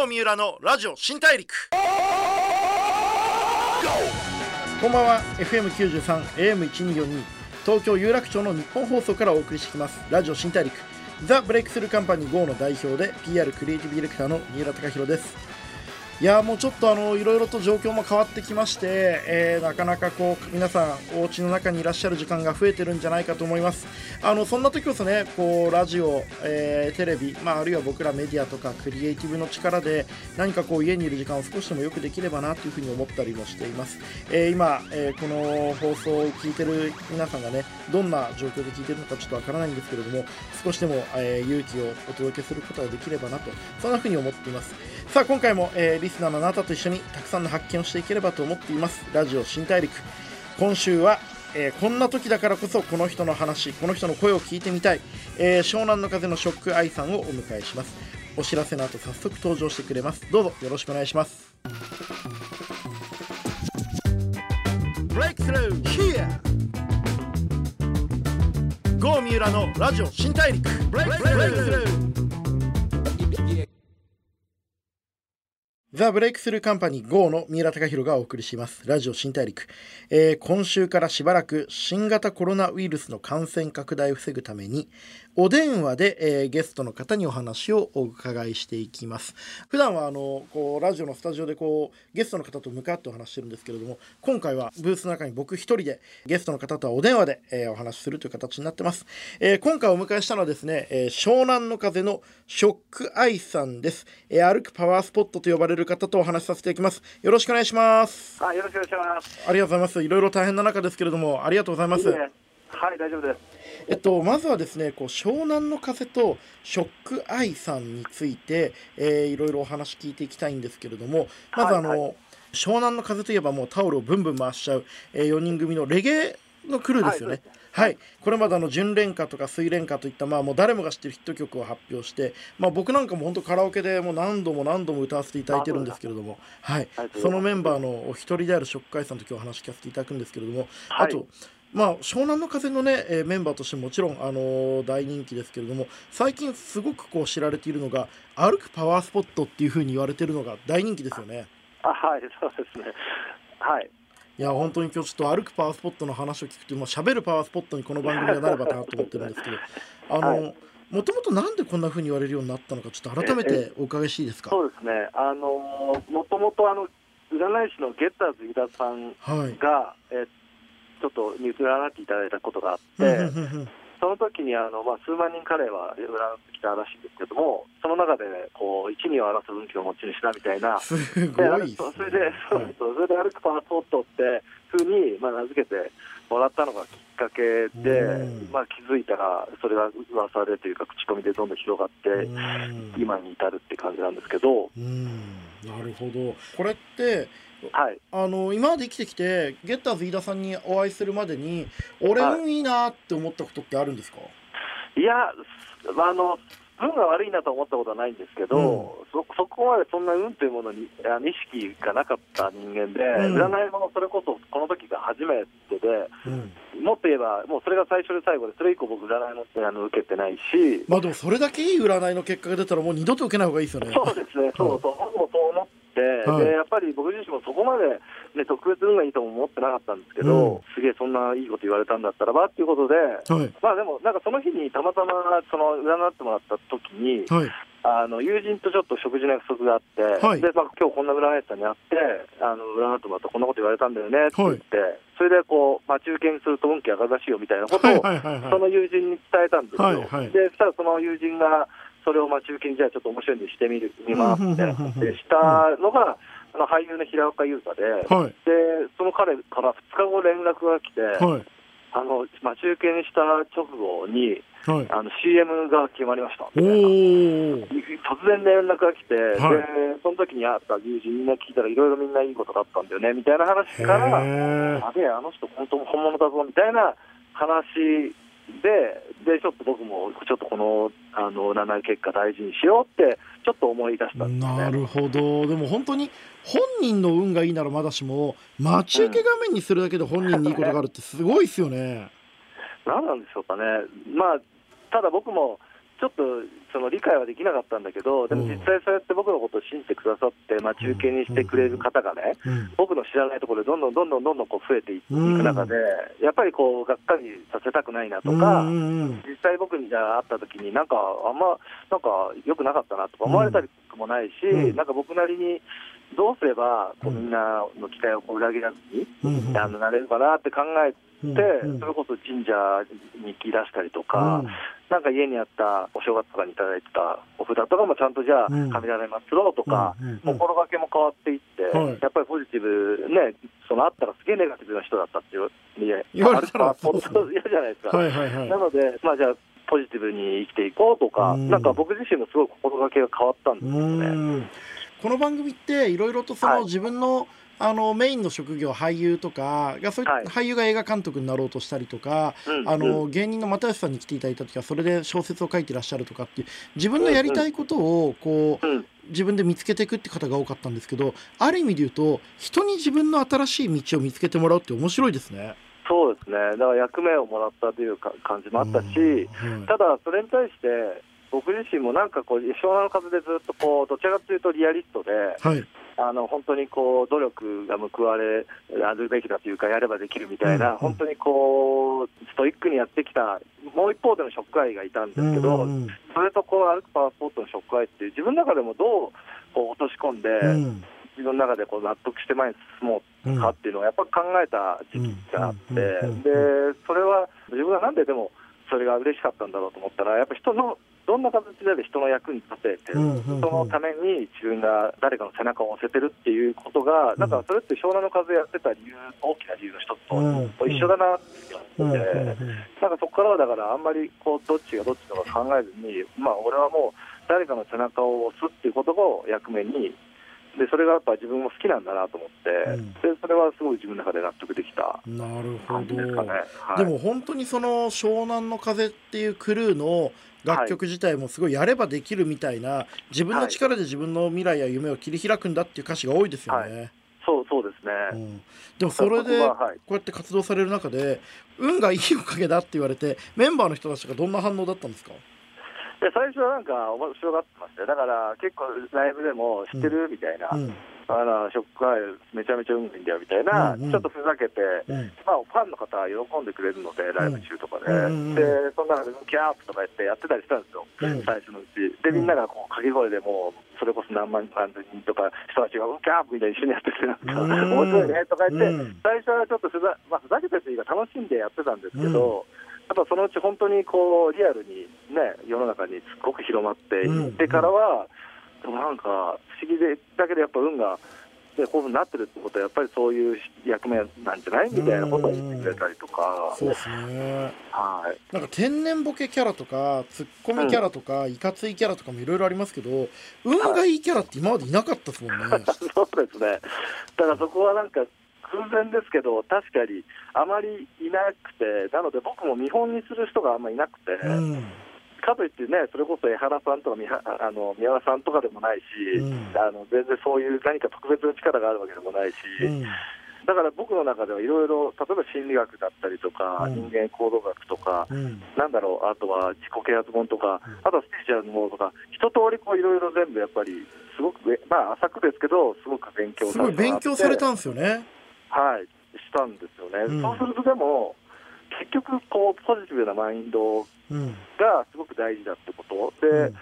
郷三浦のラジオ新大陸。こんばんは。FM93 AM1242 東京有楽町の日本放送からお送りしてきます。ラジオ新大陸。ザ・ブレイクスルーカンパニー GO の代表で PR クリエイティブディレクターの三浦貴弘です。いやもうちょっとあのいろいろと状況も変わってきまして、えー、なかなかこう皆さんお家の中にいらっしゃる時間が増えてるんじゃないかと思います。あのそんな時こそねこうラジオ、えー、テレビ、まあ、あるいは僕らメディアとかクリエイティブの力で何かこう家にいる時間を少しでもよくできればなというふうに思ったりもしています、えー、今、えこの放送を聞いてる皆さんがねどんな状況で聞いてるのかちょっとわからないんですけれども少しでも、え勇気をお届けすることができればなとそんなふうに思っています。さあ今回も、えー、リスナーのあなたと一緒にたくさんの発見をしていければと思っています。ラジオ新大陸。今週は、えー、こんな時だからこそこの人の話この人の声を聞いてみたい、えー、湘南の風のショック愛さんをお迎えします。お知らせの後早速登場してくれます。どうぞよろしくお願いします。ブレイクスルー Here! ゴー三浦のラジオ新大陸ザ・ブレイクスルーカンパニー GO の三浦貴弘がお送りします。ラジオ新大陸、えー、今週からしばらく新型コロナウイルスの感染拡大を防ぐために、お電話で、えー、ゲストの方にお話をお伺いしていきます。普段はあのこうラジオのスタジオでこうゲストの方と向かってお話してるんですけれども今回はブースの中に僕一人でゲストの方とはお電話で、えー、お話しするという形になってます、えー、今回お迎えしたのはですね、え湘南の風のショックアイさんです、え歩くパワースポットと呼ばれる方とお話しさせていきます。よろしくお願いします。あよろしくお願いします。ありがとうございます。いろいろ大変な中ですけれどもありがとうございます、ねはい大丈夫ですえっとまずはですねこう湘南の風とショックアイさんについて、えー、いろいろお話聞いていきたいんですけれどもまずあの、はいはい、湘南の風といえばもうタオルをブンブン回しちゃう、えー、4人組のレゲエのクルーですよね。はい、はい、これまであの純恋歌とか水恋歌といったまあもう誰もが知ってるヒット曲を発表して、まあ、僕なんかも本当カラオケでもう何度も何度も歌わせていただいてるんですけれども、はい、そのメンバーのお一人であるショックアイさんと今日お話聞かせていただくんですけれども、あとまあ、湘南の風のね、えー、メンバーとしてももちろん、あのー、大人気ですけれども最近すごくこう知られているのが歩くパワースポットっていうふうに言われているのが大人気ですよね。あはいそうですね。はい。いや本当に今日ちょっと歩くパワースポットの話を聞くと、まあ、喋るパワースポットにこの番組がなればなと思ってるんですけど あの、もともとなんでこんなふうに言われるようになったのかちょっと改めてお伺いしていいですか？そうですね。あのもともとあの占い師のゲッターズ飯田さんが、はい、えっちょっとに占っていただいたことがあって、その時にあの、まあ、数万人彼は占ってきたらしいんですけども、その中で、ね、こう一二を争う運気の持ち主だみたいな、すごいそれで、そうそうそれで歩くパワーソットってふうに、まあ、名付けてもらったのがきっかけで、まあ、気づいたら、それが噂でというか、口コミでどんどん広がって、今に至るって感じなんですけど。なるほど。これってはい、あの今まで生きてきてゲッターズ飯田さんにお会いするまでに俺運いいなって思ったことってあるんですか、はい、いやあの運が悪いなと思ったことはないんですけど、うん、そそこまでそんな運というものにあ意識がなかった人間で、うん、占いもそれこそこの時が初めてで、うん、もっと言えば、もうそれが最初で最後で、それ以降、僕、占いもあの受けてないし、まあでもそれだけいい占いの結果が出たら、もう二度と受けない方がいいですよね。そうですね、そうそう、僕もそう思って、はい、でやっぱり僕自身もそこまで、ね、特別運がいいとも思ってなかったんですけど、すげえそんないいこと言われたんだったらばっていうことで、はい、まあでも、なんかその日にたまたまその占ってもらった時に、はい。あの友人とちょっと食事の約束があって、はい、でまあ今日こんな占い師さんに会って、あの占ってもらったらこんなこと言われたんだよねって言って、はい、それでこう待ち受けにすると運気上がるらしいよみたいなことを、その友人に伝えたんですよ。でそしたらその友人がそれを待ち受けにじゃあちょっと面白いんでしてみる見ますみたいな感じでしたのが、あの俳優の平岡優太で、はい、でその彼から2日後連絡が来て、はい、あの待ち受けにした直後に、はい、あの CM が決まりました。突然連絡が来て、はい、でその時に会った友人みんな聞いたらいろいろみんないいことだったんだよねみたいな話からあべあの人本当本物だぞみたいな話ででちょっと僕もちょっとこのあの占い結果大事にしようってちょっと思い出したね、なるほど。でも本当に本人の運がいいならまだしも待ち受け画面にするだけで本人にいいことがあるってすごいですよね。何なんでしょうかね、まあ、ただ僕もちょっとその理解はできなかったんだけど、でも実際そうやって僕のことを信じてくださって、まあ、中継にしてくれる方がね、僕の知らないところでどんどんどんどんどんどんこう増えていく中で、やっぱりこうがっかりさせたくないなとか、実際僕にじゃあ会った時に、なんかあんまなんか良くなかったなとか思われたりもないし、なんか僕なりにどうすればこうみんなの期待を裏切らずに、あのなれるかなって考えて、それこそ神社に行き出したりとか、なんか家にあったお正月とかにいただいてたお札とかもちゃんとじゃあ、神棚に祀ろうとか、心がけも変わっていって、やっぱりポジティブね、そのあったらすげえネガティブな人だったっていう、言われたら嫌じゃないですか。なので、まあじゃあ、ポジティブに生きていこうとか、なんか僕自身もすごい心がけが変わったんですよね。この番組っていろいろとその自分の、はいあのメインの職業俳優とかがそういはい、俳優が映画監督になろうとしたりとか、うん、あの芸人の又吉さんに来ていただいた時はそれで小説を書いてらっしゃるとかっていう自分のやりたいことをこう、うん、自分で見つけていくって方が多かったんですけどある意味で言うと人に自分の新しい道を見つけてもらうって面白いですね。そうですね。だから役目をもらったというか感じもあったし、うん、ただそれに対して僕自身もなんかこう湘南の風でずっとこうどちらかというとリアリストで、はい、あの本当にこう努力が報われるべきだというか、やればできるみたいな、本当にこうストイックにやってきた、もう一方でのショックアイがいたんですけど、それとこう歩くパワースポットのショックアイって、自分の中でもどうこう落とし込んで、うん、自分の中でこう納得して前に進もうかっていうのをやっぱ考えた時期があって、でそれは自分がなんででもそれが嬉しかったんだろうと思ったら、やっぱ人のどんな形で人の役に立てて、うんうんうん、そのために自分が誰かの背中を押せてるっていうことが、うん、なんかそれって湘南の風やってた理由、大きな理由の一つと一緒だなって思って、なんかそこからはだからあんまりこうどっちがどっちとか考えずに、まあ、俺はもう誰かの背中を押すっていうことを役目にでそれがやっぱ自分も好きなんだなと思って、うん、でそれはすごい自分の中で納得できた感じですかね、はい、でも本当にその湘南の風っていうクルーの楽曲自体もすごいやればできるみたいな、自分の力で自分の未来や夢を切り開くんだっていう歌詞が多いですよね。はい、そうそうですね、うん、でもそれでこうやって活動される中で運がいいおかげだって言われてメンバーの人たちがどんな反応だったんですか？で最初はなんか面白がってましたよ。だから結構ライブでも知ってる、みたいな、うん。あのショックアイめちゃめちゃうまいんだよみたいな、うんうん、ちょっとふざけて、うん、まあ、ファンの方は喜んでくれるので、ライブ中とかで、うんうん、でそんなのキャープとか言ってやってたりしたんですよ、うん、最初のうち。で、みんながこう掛け声でもう、それこそ何万何千人とか人たちがキャープみたいに一緒にやってて、なんか、面白いねとか言って、最初はちょっとふざ,、まあ、ふざけてというか、楽しんでやってたんですけど、やっぱそのうち本当にこうリアルにね世の中にすごく広まっていってからは、なんか不思議でだけどやっぱ運がでこういうふうになってるってことはやっぱりそういう役目なんじゃないみたいなことを言ってくれたりとか。そうですね。はい。なんか天然ボケキャラとかツッコミキャラとか、うん、いかついキャラとかもいろいろありますけど運がいいキャラって今までいなかったですもんね、はい、そうですね。だからそこはなんか偶然ですけど確かにあまりいなくてなので僕も見本にする人があんまりいなくて、うん。かといってね、それこそ江原さんとかあの宮原さんとかでもないし、うん、あの全然そういう何か特別な力があるわけでもないし、うん、だから僕の中ではいろいろ、例えば心理学だったりとか、うん、人間行動学とか、なんだろう、あとは自己啓発本とか、あとはスピーチュアルのものとか、一通りこういろいろ全部やっぱり、すごく、まあ、浅くですけど、すごく勉強され勉強されたんですよね。はい、したんですよね。そうするとでも結局こう、ポジティブなマインドがすごく大事だってこと、で、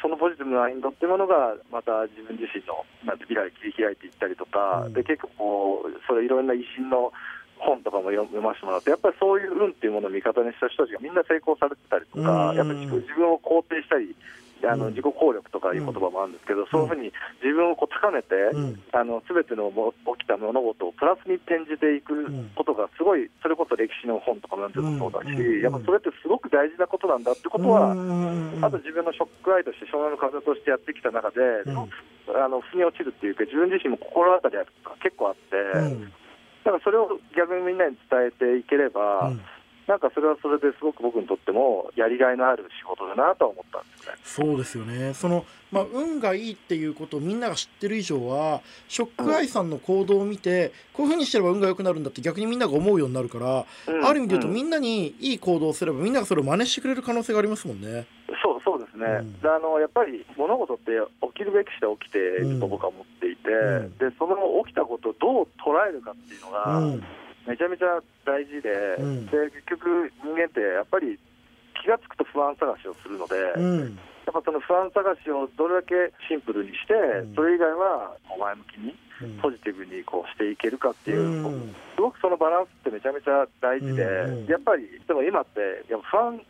そのポジティブなマインドっていうものが、また自分自身のなんて未来を切り開いていったりとか、で結構こう、それいろんな威信の本とかも読ませてもらって、やっぱりそういう運っていうものを味方にした人たちがみんな成功されてたりとか、やっぱり自分を肯定したり、あの自己効力とかいう言葉もあるんですけど、そういうふうに自分をこう高めて、あの全ての起きた物事をプラスに転じていくことが、すごい、それこそ歴史の本とかも読んでもそうだし、やっぱそれってすごく大事なことなんだってことは、あと自分のショックアイとして、湘南の風としてやってきた中で、あの腑に落ちるっていうか、自分自身も心当たりが結構あって、だからそれを逆にみんなに伝えていければ、なんかそれはそれですごく僕にとってもやりがいのある仕事だなと思ったんですね。そうですよね。そのまあ運がいいっていうことをみんなが知ってる以上は、ショックアイさんの行動を見て、うん、こういうふうにしてれば運が良くなるんだって逆にみんなが思うようになるから、うん、ある意味で言うとみんなにいい行動をすればみんながそれを真似してくれる可能性がありますもんね。そうそうですね、うん、あのやっぱり物事って起きるべきして起きていると僕は思っていて、うん、でその起きたことをどう捉えるかっていうのが、めちゃめちゃ大事で,、で結局、人間ってやっぱり気が付くと不安探しをするので。やっぱその不安探しをどれだけシンプルにして、それ以外は前向きに、ポジティブにこうしていけるかっていう、すごくそのバランスってめちゃめちゃ大事で、やっぱり、でも今って、やっぱ不安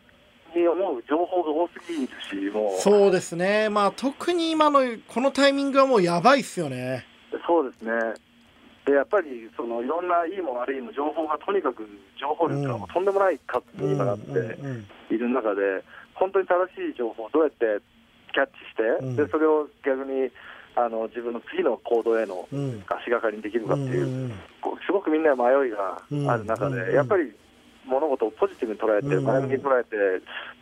に思う情報が多すぎるし、もう。そうですね、まあ、特に今のこのタイミングはもうやばいっすよね。そうですねでやっぱりそのいろんないいも悪いも情報がとにかく情報量がとんでもない数に今なっている中で、本当に正しい情報をどうやってキャッチして、うん、でそれを逆にあの自分の次の行動への足がかりにできるかっていう、うん、すごくみんな迷いがある中で、やっぱり物事をポジティブに捉えて、前向きに捉えて、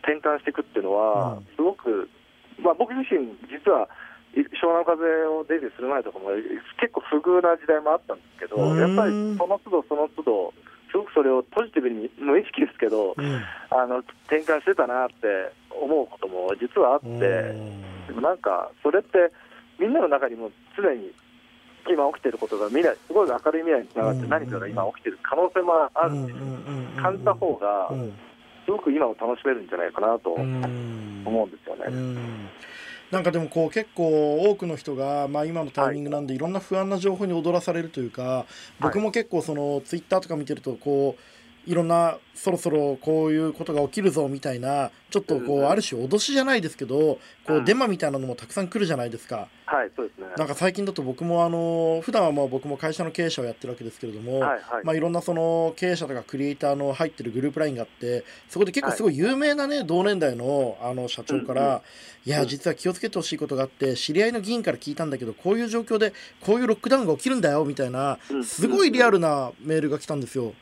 転換していくっていうのは、すごく、まあ、僕自身、実は湘南風をデビューする前とかも、結構不遇な時代もあったんですけど、やっぱりその都度その都度、すごくそれをポジティブに無意識ですけど、うん、あの転換してたなって思うことも実はあって、でもなんか、それってみんなの中にも常に今起きてることが未来、すごい明るい未来につながって、何かが今起きてる可能性もあるし、感じた方が、すごく今を楽しめるんじゃないかなと思うんですよね。なんかでもこう結構多くの人が、まあ、今のタイミングなんでい。ろんな不安な情報に踊らされるというか僕も結構そのツイッターとか見てるとこういろんなそろそろこういうことが起きるぞみたいなちょっとこうある種脅しじゃないですけどこうデマみたいなのもたくさん来るじゃないですか。はいそうですね。なんか最近だと僕もあの普段はまあ僕も会社の経営者をやってるわけですけれども、はいまあいろんなその経営者とかクリエイターの入ってるグループラインがあってそこで結構すごい有名なね同年代のあの社長からいや実は気をつけてほしいことがあって知り合いの議員から聞いたんだけどこういう状況でこういうロックダウンが起きるんだよみたいなすごいリアルなメールが来たんですよ。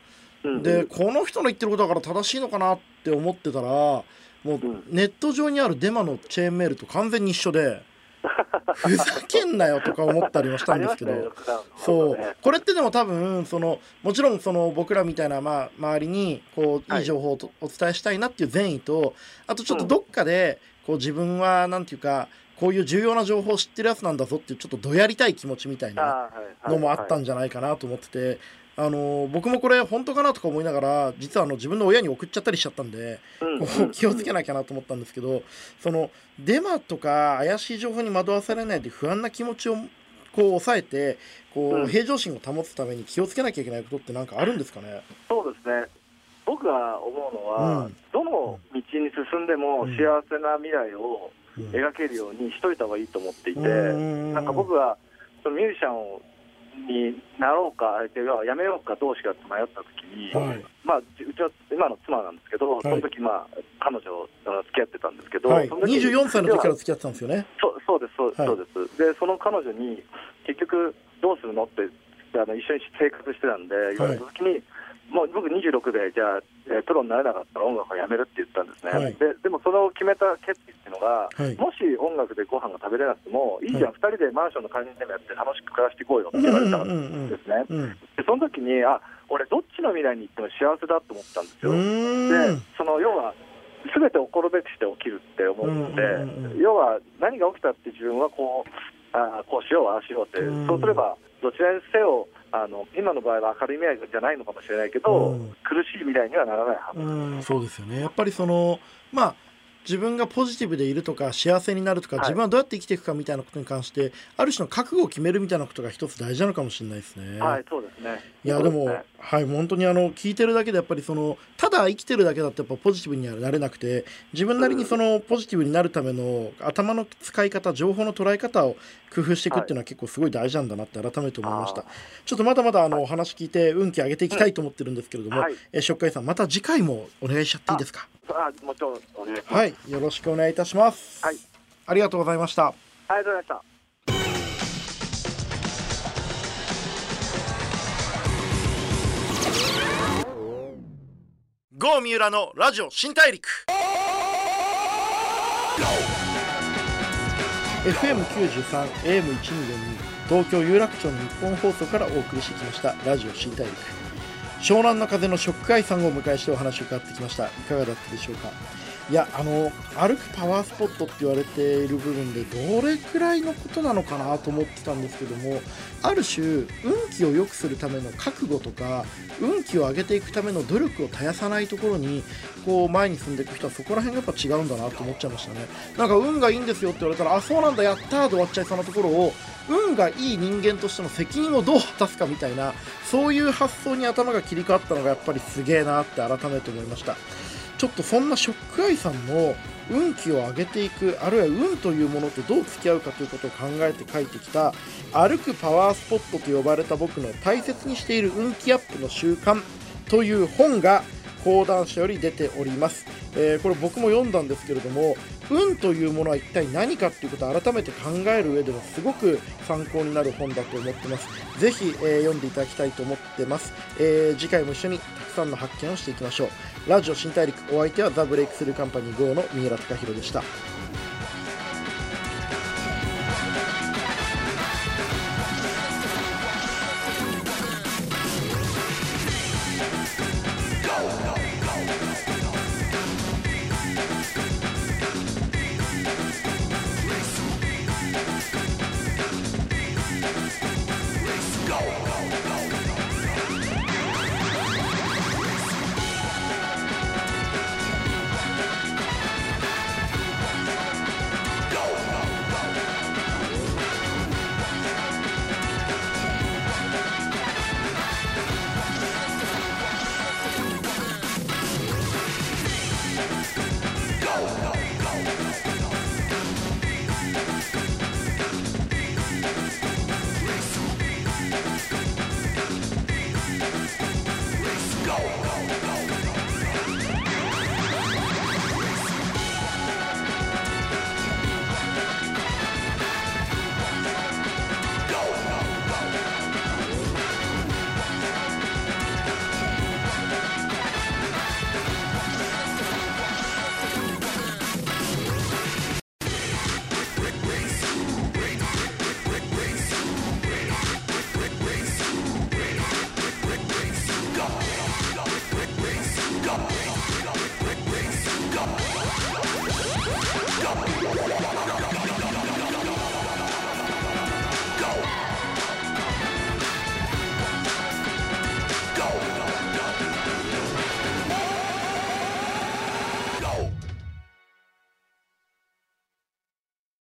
でこの人の言ってることだから正しいのかなって思ってたらもうネット上にあるデマのチェーンメールと完全に一緒で。ふざけんなよとか思ったりもしたんですけど。そう。これってでも多分そのもちろんその僕らみたいな、まあ、周りにこうい。い情報をお伝えしたいなっていう善意とあとちょっとどっかでこう自分はなんていうかこういう重要な情報を知ってるやつなんだぞっていうちょっとどやりたい気持ちみたいなのもあったんじゃないかなと思っててあの僕もこれ本当かなとか思いながら実はあの自分の親に送っちゃったりしちゃったんで、うん、気をつけなきゃなと思ったんですけどそのデマとか怪しい情報に惑わされないで不安な気持ちをこう抑えてこう、平常心を保つために気をつけなきゃいけないことって何かあるんですかね？そうですね。僕が思うのは、うん、どの道に進んでも幸せな未来を描けるようにしといた方がいいと思っていて、うん、なんか僕はそのミュージシャンをになろうか、やめようかどうしようって迷ったときに、はい、まあ、うちは今の妻なんですけど、その時まあ彼女付き合ってたんですけど、はい、24歳の時から付き合ってたんですよね？そうそうですそうそうです、でその彼女に結局どうするのってあの一緒に生活してたんで言われた時に、もう僕26で、じゃあ、えー、プロになれなかったら音楽をやめるって言ったんですね、はい、ででもその決めた決意っていうのが、はい、もし音楽でご飯が食べれなくても、いいじゃん、はい、2人でマンションの管理人でもやって楽しく暮らしていこうよって言われたんですね。でその時にあ俺、どっちの未来に行っても幸せだと思ったんですよ。でその要はすべて起こるべくして起きるって思うので、要は何が起きたって自分はこうあこうしよう、ああしようって、そうすればどちらにせよあの今の場合は明るい未来じゃないのかもしれないけど、うん、苦しい未来にはならないはず、うん、そうですよね。やっぱりそのまあ自分がポジティブでいるとか幸せになるとか、自分はどうやって生きていくかみたいなことに関してある種の覚悟を決めるみたいなことが一つ大事なのかもしれないですね。はいそうですね。いやでも、ね、はい本当にあの聞いてるだけでやっぱりそのただ生きてるだけだとやっぱポジティブにはなれなくて自分なりにそのポジティブになるための頭の使い方情報の捉え方を工夫していくっていうのは結構すごい大事なんだなって改めて思いました、はい、ちょっとまだまだあのお話聞いて運気上げていきたいと思ってるんですけれども、はい、えしょっかいさんまた次回もお願いしちゃっていいですか？あもちろんお願いします。はい、よろしくお願いいたします。はい、ありがとうございました。ありがとうございました。郷三浦のラジオ新大陸 FM93 AM1242 東京有楽町の日本放送からお送りしてきましたラジオ新大陸湘南の風の食海さんをお迎えしてお話を伺ってきました。いかがだったでしょうか？いやあの歩くパワースポットって言われている部分でどれくらいのことなのかなと思ってたんですけどもある種運気を良くするための覚悟とか運気を上げていくための努力を絶やさないところにこう前に進んでいく人はそこら辺がやっぱ違うんだなと思っちゃいましたね。なんか運がいいんですよって言われたらあそうなんだやったーで終わっちゃいそうなところを運がいい人間としての責任をどう果たすかみたいなそういう発想に頭が切り替わったのがやっぱりすげえなって改めて思いました。ちょっとそんなショックアイさんの運気を上げていくあるいは運というものとどう付き合うかということを考えて書いてきた歩くパワースポットと呼ばれた僕の大切にしている運気アップの習慣という本が講談社より出ております、えー、これ僕も読んだんですけれども運というものは一体何かっていうことを改めて考える上ではすごく参考になる本だと思ってます。ぜひ、えー、読んでいただきたいと思ってます、えー、次回も一緒にたくさんの発見をしていきましょう。ラジオ新大陸お相手はザ・ブレイクスルーカンパニー GO の三浦貴弘でした。